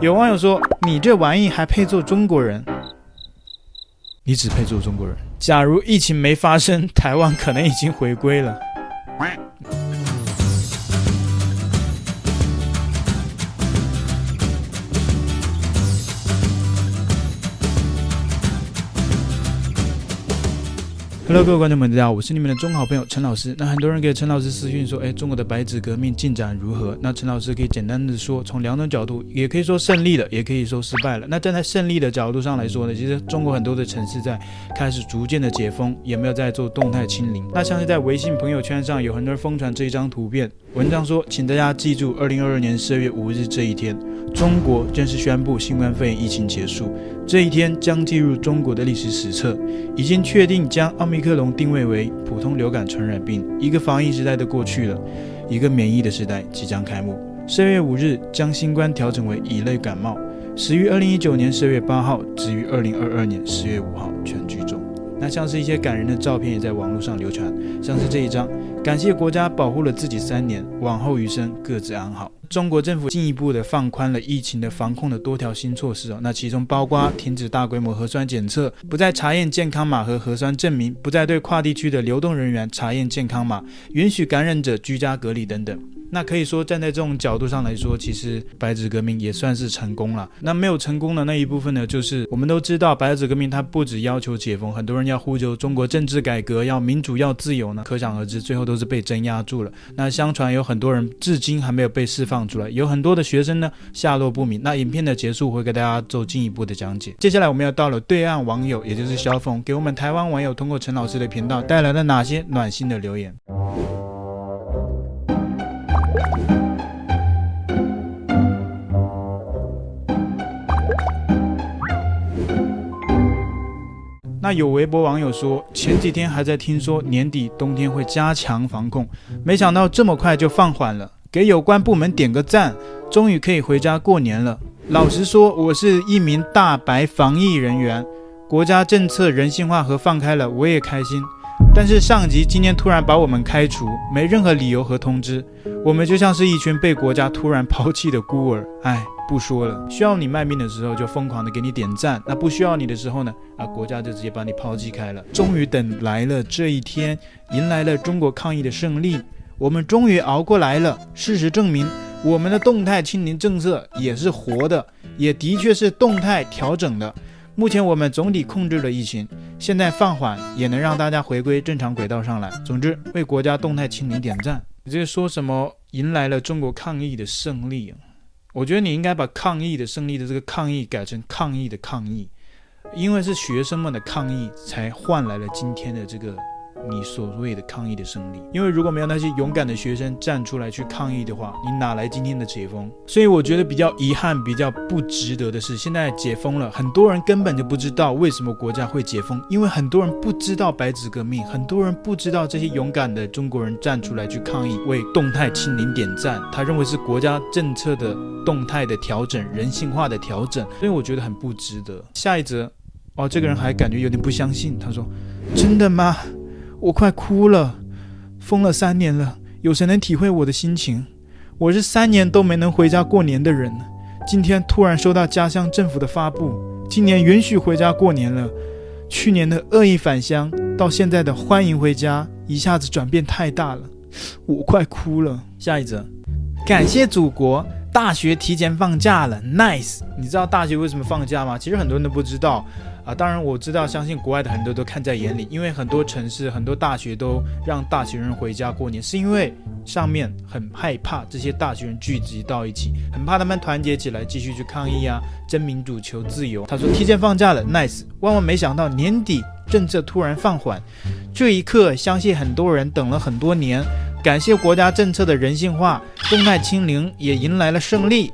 有网友说：“你这玩意还配做中国人？你只配做中国人。假如疫情没发生，台湾可能已经回归了。” Hello，各位观众们，大家好，我是你们的中好朋友陈老师。那很多人给陈老师私讯说，哎，中国的白纸革命进展如何？那陈老师可以简单的说，从两种角度，也可以说胜利了，也可以说失败了。那站在胜利的角度上来说呢，其实中国很多的城市在开始逐渐的解封，也没有在做动态清零。那像是在微信朋友圈上，有很多人疯传这一张图片，文章说，请大家记住，二零二二年十二月五日这一天，中国正式宣布新冠肺炎疫情结束。这一天将进入中国的历史史册，已经确定将奥密克戎定位为普通流感传染病。一个防疫时代的过去了，一个免疫的时代即将开幕。十月五日将新冠调整为乙类感冒，始于二零一九年十月八号，止于二零二二年十月五号，全剧终。那像是一些感人的照片也在网络上流传，像是这一张，感谢国家保护了自己三年，往后余生各自安好。中国政府进一步的放宽了疫情的防控的多条新措施哦，那其中包括停止大规模核酸检测，不再查验健康码和核酸证明，不再对跨地区的流动人员查验健康码，允许感染者居家隔离等等。那可以说，站在这种角度上来说，其实白纸革命也算是成功了。那没有成功的那一部分呢，就是我们都知道，白纸革命它不只要求解封，很多人要呼救中国政治改革，要民主，要自由呢，可想而知，最后都都是被镇压住了。那相传有很多人至今还没有被释放出来，有很多的学生呢下落不明。那影片的结束会给大家做进一步的讲解。接下来我们要到了对岸网友，也就是小峰，给我们台湾网友通过陈老师的频道带来了哪些暖心的留言。那有微博网友说，前几天还在听说年底冬天会加强防控，没想到这么快就放缓了，给有关部门点个赞，终于可以回家过年了。老实说，我是一名大白防疫人员，国家政策人性化和放开了，我也开心。但是上级今天突然把我们开除，没任何理由和通知，我们就像是一群被国家突然抛弃的孤儿，唉。不说了，需要你卖命的时候就疯狂的给你点赞，那不需要你的时候呢？啊，国家就直接把你抛弃开了。终于等来了这一天，迎来了中国抗疫的胜利，我们终于熬过来了。事实证明，我们的动态清零政策也是活的，也的确是动态调整的。目前我们总体控制了疫情，现在放缓也能让大家回归正常轨道上来。总之，为国家动态清零点赞。你这说什么？迎来了中国抗疫的胜利？我觉得你应该把抗疫的胜利的这个抗议改成抗议的抗议，因为是学生们的抗议才换来了今天的这个。你所谓的抗议的胜利，因为如果没有那些勇敢的学生站出来去抗议的话，你哪来今天的解封？所以我觉得比较遗憾、比较不值得的是，现在解封了，很多人根本就不知道为什么国家会解封，因为很多人不知道白纸革命，很多人不知道这些勇敢的中国人站出来去抗议，为动态清零点赞，他认为是国家政策的动态的调整、人性化的调整，所以我觉得很不值得。下一则，哦，这个人还感觉有点不相信，他说：“真的吗？”我快哭了，封了三年了，有谁能体会我的心情？我是三年都没能回家过年的人，今天突然收到家乡政府的发布，今年允许回家过年了。去年的恶意返乡，到现在的欢迎回家，一下子转变太大了，我快哭了。下一则，感谢祖国，大学提前放假了，nice。你知道大学为什么放假吗？其实很多人都不知道。啊，当然我知道，相信国外的很多都看在眼里，因为很多城市、很多大学都让大学生回家过年，是因为上面很害怕这些大学生聚集到一起，很怕他们团结起来继续去抗议啊，争民主、求自由。他说提前放假了，nice。万万没想到年底政策突然放缓，这一刻相信很多人等了很多年，感谢国家政策的人性化，动态清零也迎来了胜利。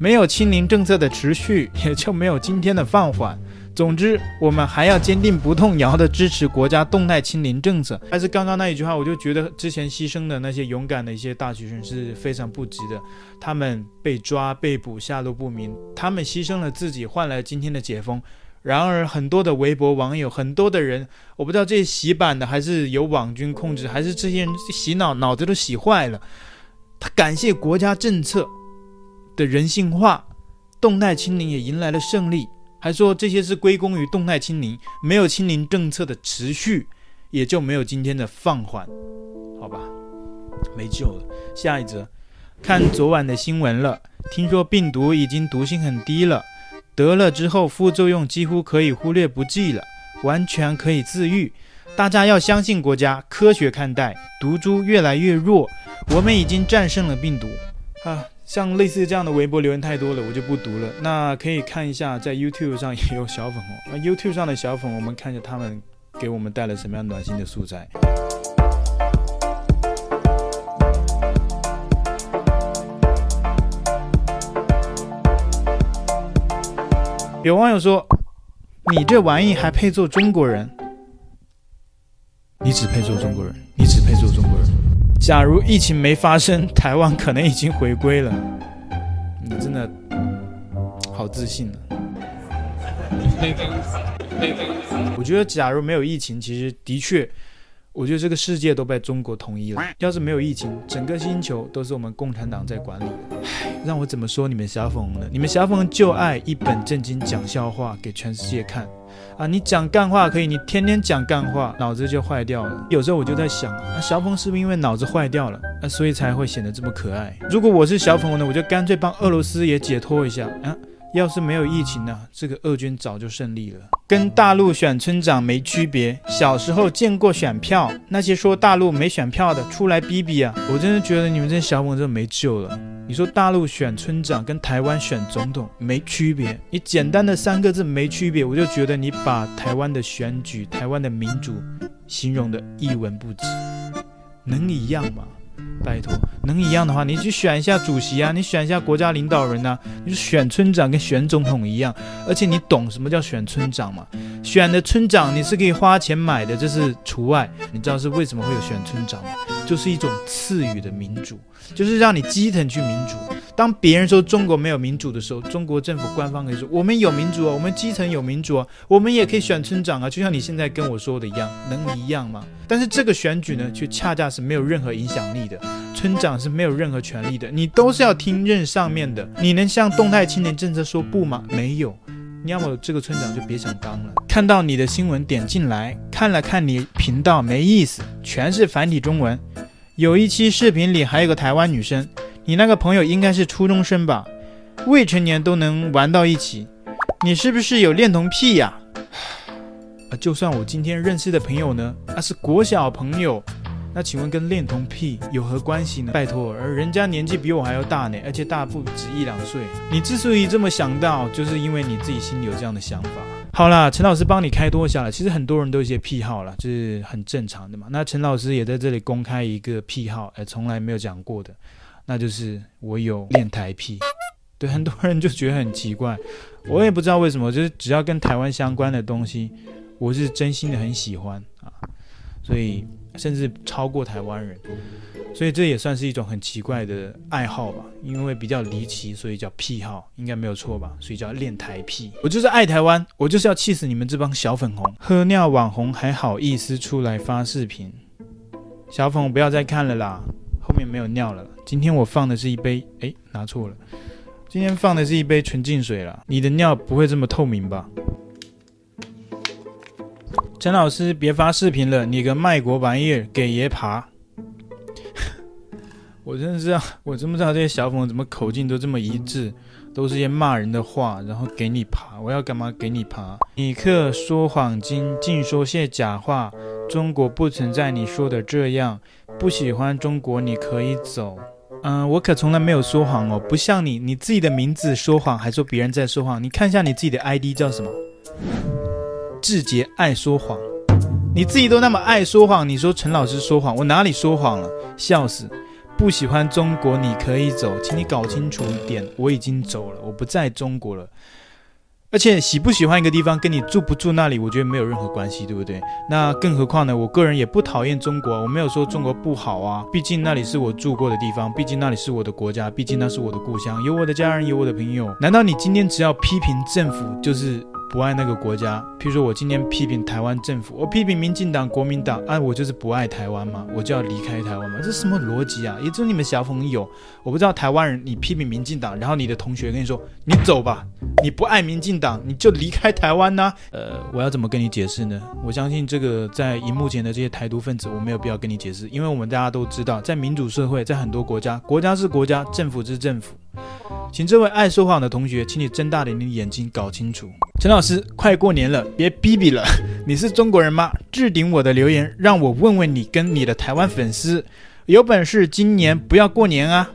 没有清零政策的持续，也就没有今天的放缓。总之，我们还要坚定不动摇地支持国家动态清零政策。还是刚刚那一句话，我就觉得之前牺牲的那些勇敢的一些大学生是非常不值的。他们被抓、被捕、下落不明，他们牺牲了自己，换来今天的解封。然而，很多的微博网友，很多的人，我不知道这些洗版的还是由网军控制，还是这些人洗脑脑子都洗坏了。他感谢国家政策的人性化。动态清零也迎来了胜利，还说这些是归功于动态清零，没有清零政策的持续，也就没有今天的放缓。好吧，没救了。下一则，看昨晚的新闻了，听说病毒已经毒性很低了，得了之后副作用几乎可以忽略不计了，完全可以自愈。大家要相信国家，科学看待，毒株越来越弱，我们已经战胜了病毒。啊，像类似这样的微博留言太多了，我就不读了。那可以看一下，在 YouTube 上也有小粉红。那 YouTube 上的小粉，我们看一下他们给我们带来什么样暖心的素材。有网友说：“你这玩意还配做中国人？”你只配做中国人，你只配做中国人。假如疫情没发生，台湾可能已经回归了。你真的好自信啊！我觉得，假如没有疫情，其实的确。我觉得这个世界都被中国统一了。要是没有疫情，整个星球都是我们共产党在管理的。让我怎么说你们小粉红呢？你们小粉红就爱一本正经讲笑话给全世界看啊！你讲干话可以，你天天讲干话，脑子就坏掉了。有时候我就在想，啊，小粉红是不是因为脑子坏掉了，啊，所以才会显得这么可爱？如果我是小粉红呢，我就干脆帮俄罗斯也解脱一下啊！要是没有疫情呢，这个俄军早就胜利了。跟大陆选村长没区别。小时候见过选票，那些说大陆没选票的，出来逼逼啊！我真的觉得你们这些小粉真的没救了。你说大陆选村长跟台湾选总统没区别，你简单的三个字没区别，我就觉得你把台湾的选举、台湾的民主形容的一文不值，能一样吗？拜托，能一样的话，你去选一下主席啊，你选一下国家领导人呐、啊，你就选村长跟选总统一样，而且你懂什么叫选村长吗？选的村长你是可以花钱买的，这是除外。你知道是为什么会有选村长吗？就是一种赐予的民主，就是让你基层去民主。当别人说中国没有民主的时候，中国政府官方可以说我们有民主啊，我们基层有民主啊，我们也可以选村长啊，就像你现在跟我说的一样，能一样吗？但是这个选举呢，却恰恰是没有任何影响力的，村长是没有任何权利的，你都是要听任上面的。你能向动态青年政策说不吗？没有，你要么这个村长就别想当了。看到你的新闻点进来，看了看你频道没意思，全是繁体中文，有一期视频里还有个台湾女生。你那个朋友应该是初中生吧？未成年都能玩到一起，你是不是有恋童癖呀？啊，就算我今天认识的朋友呢，那是国小朋友，那请问跟恋童癖有何关系呢？拜托，而人家年纪比我还要大呢，而且大不止一两岁。你之所以这么想到，就是因为你自己心里有这样的想法。好啦，陈老师帮你开脱下来。其实很多人都有一些癖好啦，就是很正常的嘛。那陈老师也在这里公开一个癖好，哎，从来没有讲过的。那就是我有恋台癖，对很多人就觉得很奇怪，我也不知道为什么，就是只要跟台湾相关的东西，我是真心的很喜欢啊，所以甚至超过台湾人，所以这也算是一种很奇怪的爱好吧，因为比较离奇，所以叫癖好，应该没有错吧，所以叫恋台癖。我就是爱台湾，我就是要气死你们这帮小粉红，喝尿网红还好意思出来发视频，小粉红不要再看了啦。后面没有尿了。今天我放的是一杯，哎，拿错了。今天放的是一杯纯净水了。你的尿不会这么透明吧？陈老师，别发视频了，你个卖国玩意儿，给爷爬！我真的是，我真不知道这些小粉怎么口径都这么一致，都是些骂人的话，然后给你爬，我要干嘛给你爬？你克说谎精，尽说些假话。中国不存在你说的这样。不喜欢中国，你可以走。嗯、我可从来没有说谎哦，不像你，你自己的名字说谎，还说别人在说谎。你看一下你自己的 ID 叫什么？志杰爱说谎。你自己都那么爱说谎，你说陈老师说谎，我哪里说谎了？笑死！不喜欢中国，你可以走，请你搞清楚一点，我已经走了，我不在中国了。而且喜不喜欢一个地方，跟你住不住那里，我觉得没有任何关系，对不对？那更何况呢？我个人也不讨厌中国，我没有说中国不好啊。毕竟那里是我住过的地方，毕竟那里是我的国家，毕竟那是我的故乡，有我的家人，有我的朋友。难道你今天只要批评政府，就是不爱那个国家。譬如说我今天批评台湾政府，我批评民进党、国民党，啊，我就是不爱台湾嘛？我就要离开台湾嘛？这什么逻辑啊？也只有你们小粉友，我不知道台湾人，你批评民进党，然后你的同学跟你说，你走吧，你不爱民进党，你就离开台湾呢？呃，我要怎么跟你解释呢？我相信这个在荧幕前的这些台独分子，我没有必要跟你解释，因为我们大家都知道，在民主社会，在很多国家，国家是国家，政府是政府。请这位爱说谎的同学，请你睁大点你的眼睛，搞清楚。陈老师，快过年了，别逼逼了。你是中国人吗？置顶我的留言，让我问问你跟你的台湾粉丝，有本事今年不要过年啊！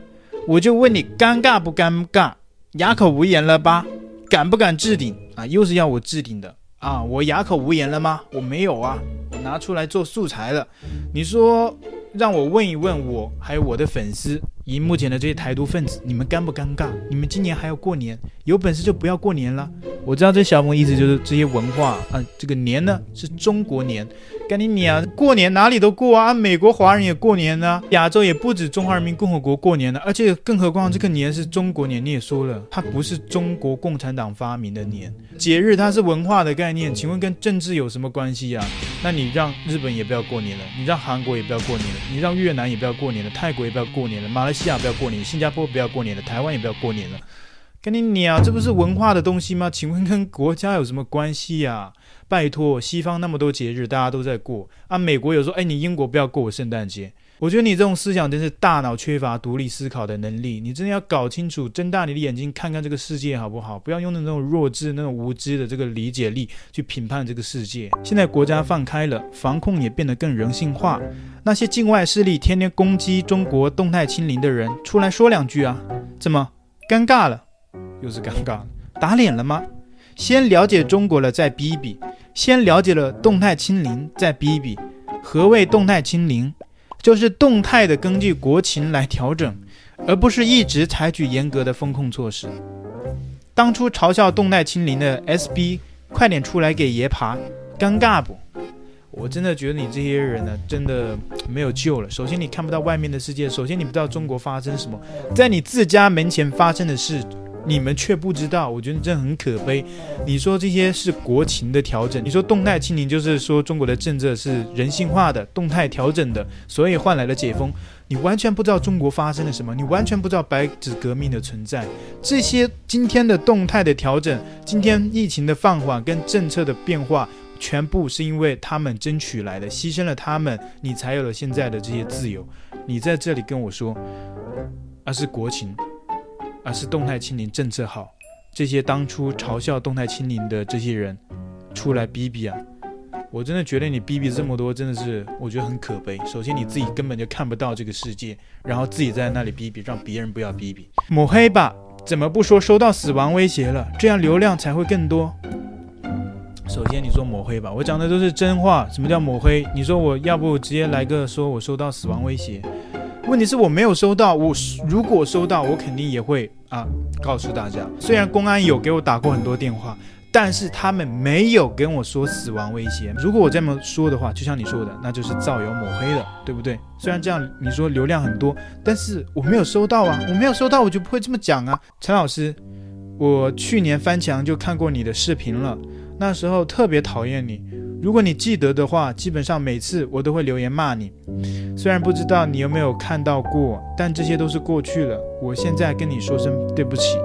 我就问你，尴尬不尴尬？哑口无言了吧？敢不敢置顶啊？又是要我置顶的啊？我哑口无言了吗？我没有啊，我拿出来做素材了。你说让我问一问我，还有我的粉丝。以目前的这些台独分子，你们尴不尴尬？你们今年还要过年，有本事就不要过年了。我知道这小朋友意思就是这些文化啊，这个年呢是中国年。干你娘！过年哪里都过啊，美国华人也过年呢，亚洲也不止中华人民共和国过年呢，而且更何况这个年是中国年，你也说了，它不是中国共产党发明的年节日，它是文化的概念，请问跟政治有什么关系啊？那你让日本也不要过年了，你让韩国也不要过年了，你让越南也不要过年了，泰国也不要过年了，马来西亚不要过年，新加坡不要过年了，台湾也不要过年了，跟你鸟！这不是文化的东西吗？请问跟国家有什么关系呀？拜托，西方那么多节日，大家都在过啊。美国有说，哎，你英国不要过我圣诞节。我觉得你这种思想真是大脑缺乏独立思考的能力。你真的要搞清楚，睁大你的眼睛看看这个世界好不好？不要用那种弱智、那种无知的这个理解力去评判这个世界。现在国家放开了，防控也变得更人性化。那些境外势力天天攻击中国、动态清零的人，出来说两句啊？怎么尴尬了？又是尴尬？打脸了吗？先了解中国了再比比。先了解了动态清零，再比一比，何谓动态清零？就是动态的根据国情来调整，而不是一直采取严格的风控措施。当初嘲笑动态清零的 SB，快点出来给爷爬，尴尬不？我真的觉得你这些人呢，真的没有救了。首先你看不到外面的世界，首先你不知道中国发生什么，在你自家门前发生的事。你们却不知道，我觉得这很可悲。你说这些是国情的调整，你说动态清零就是说中国的政策是人性化的、动态调整的，所以换来了解封。你完全不知道中国发生了什么，你完全不知道白纸革命的存在。这些今天的动态的调整，今天疫情的放缓跟政策的变化，全部是因为他们争取来的，牺牲了他们，你才有了现在的这些自由。你在这里跟我说，而是国情。而是动态清零政策好，这些当初嘲笑动态清零的这些人，出来逼逼啊！我真的觉得你逼逼这么多，真的是我觉得很可悲。首先你自己根本就看不到这个世界，然后自己在那里逼逼，让别人不要逼逼。抹黑吧，怎么不说收到死亡威胁了？这样流量才会更多。首先你说抹黑吧，我讲的都是真话。什么叫抹黑？你说我要不直接来个说我收到死亡威胁？问题是我没有收到，我如果收到，我肯定也会啊告诉大家。虽然公安有给我打过很多电话，但是他们没有跟我说死亡威胁。如果我这么说的话，就像你说的，那就是造谣抹黑了，对不对？虽然这样你说流量很多，但是我没有收到啊，我没有收到，我就不会这么讲啊。陈老师，我去年翻墙就看过你的视频了，那时候特别讨厌你。如果你记得的话，基本上每次我都会留言骂你。虽然不知道你有没有看到过，但这些都是过去了。我现在跟你说声对不起，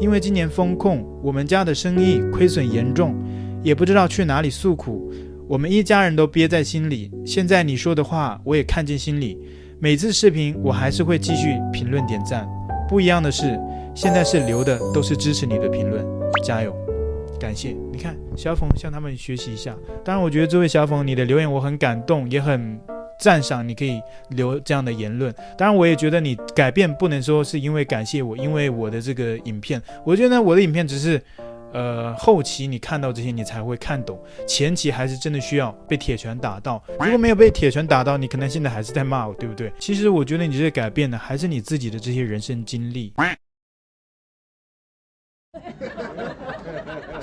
因为今年风控，我们家的生意亏损严重，也不知道去哪里诉苦，我们一家人都憋在心里。现在你说的话，我也看进心里。每次视频我还是会继续评论点赞。不一样的是，现在是留的都是支持你的评论，加油。感谢，你看小凤向他们学习一下。当然，我觉得这位小凤，你的留言我很感动，也很赞赏。你可以留这样的言论。当然，我也觉得你改变不能说是因为感谢我，因为我的这个影片。我觉得我的影片只是，呃，后期你看到这些你才会看懂，前期还是真的需要被铁拳打到。如果没有被铁拳打到，你可能现在还是在骂我，对不对？其实我觉得你这些改变的还是你自己的这些人生经历。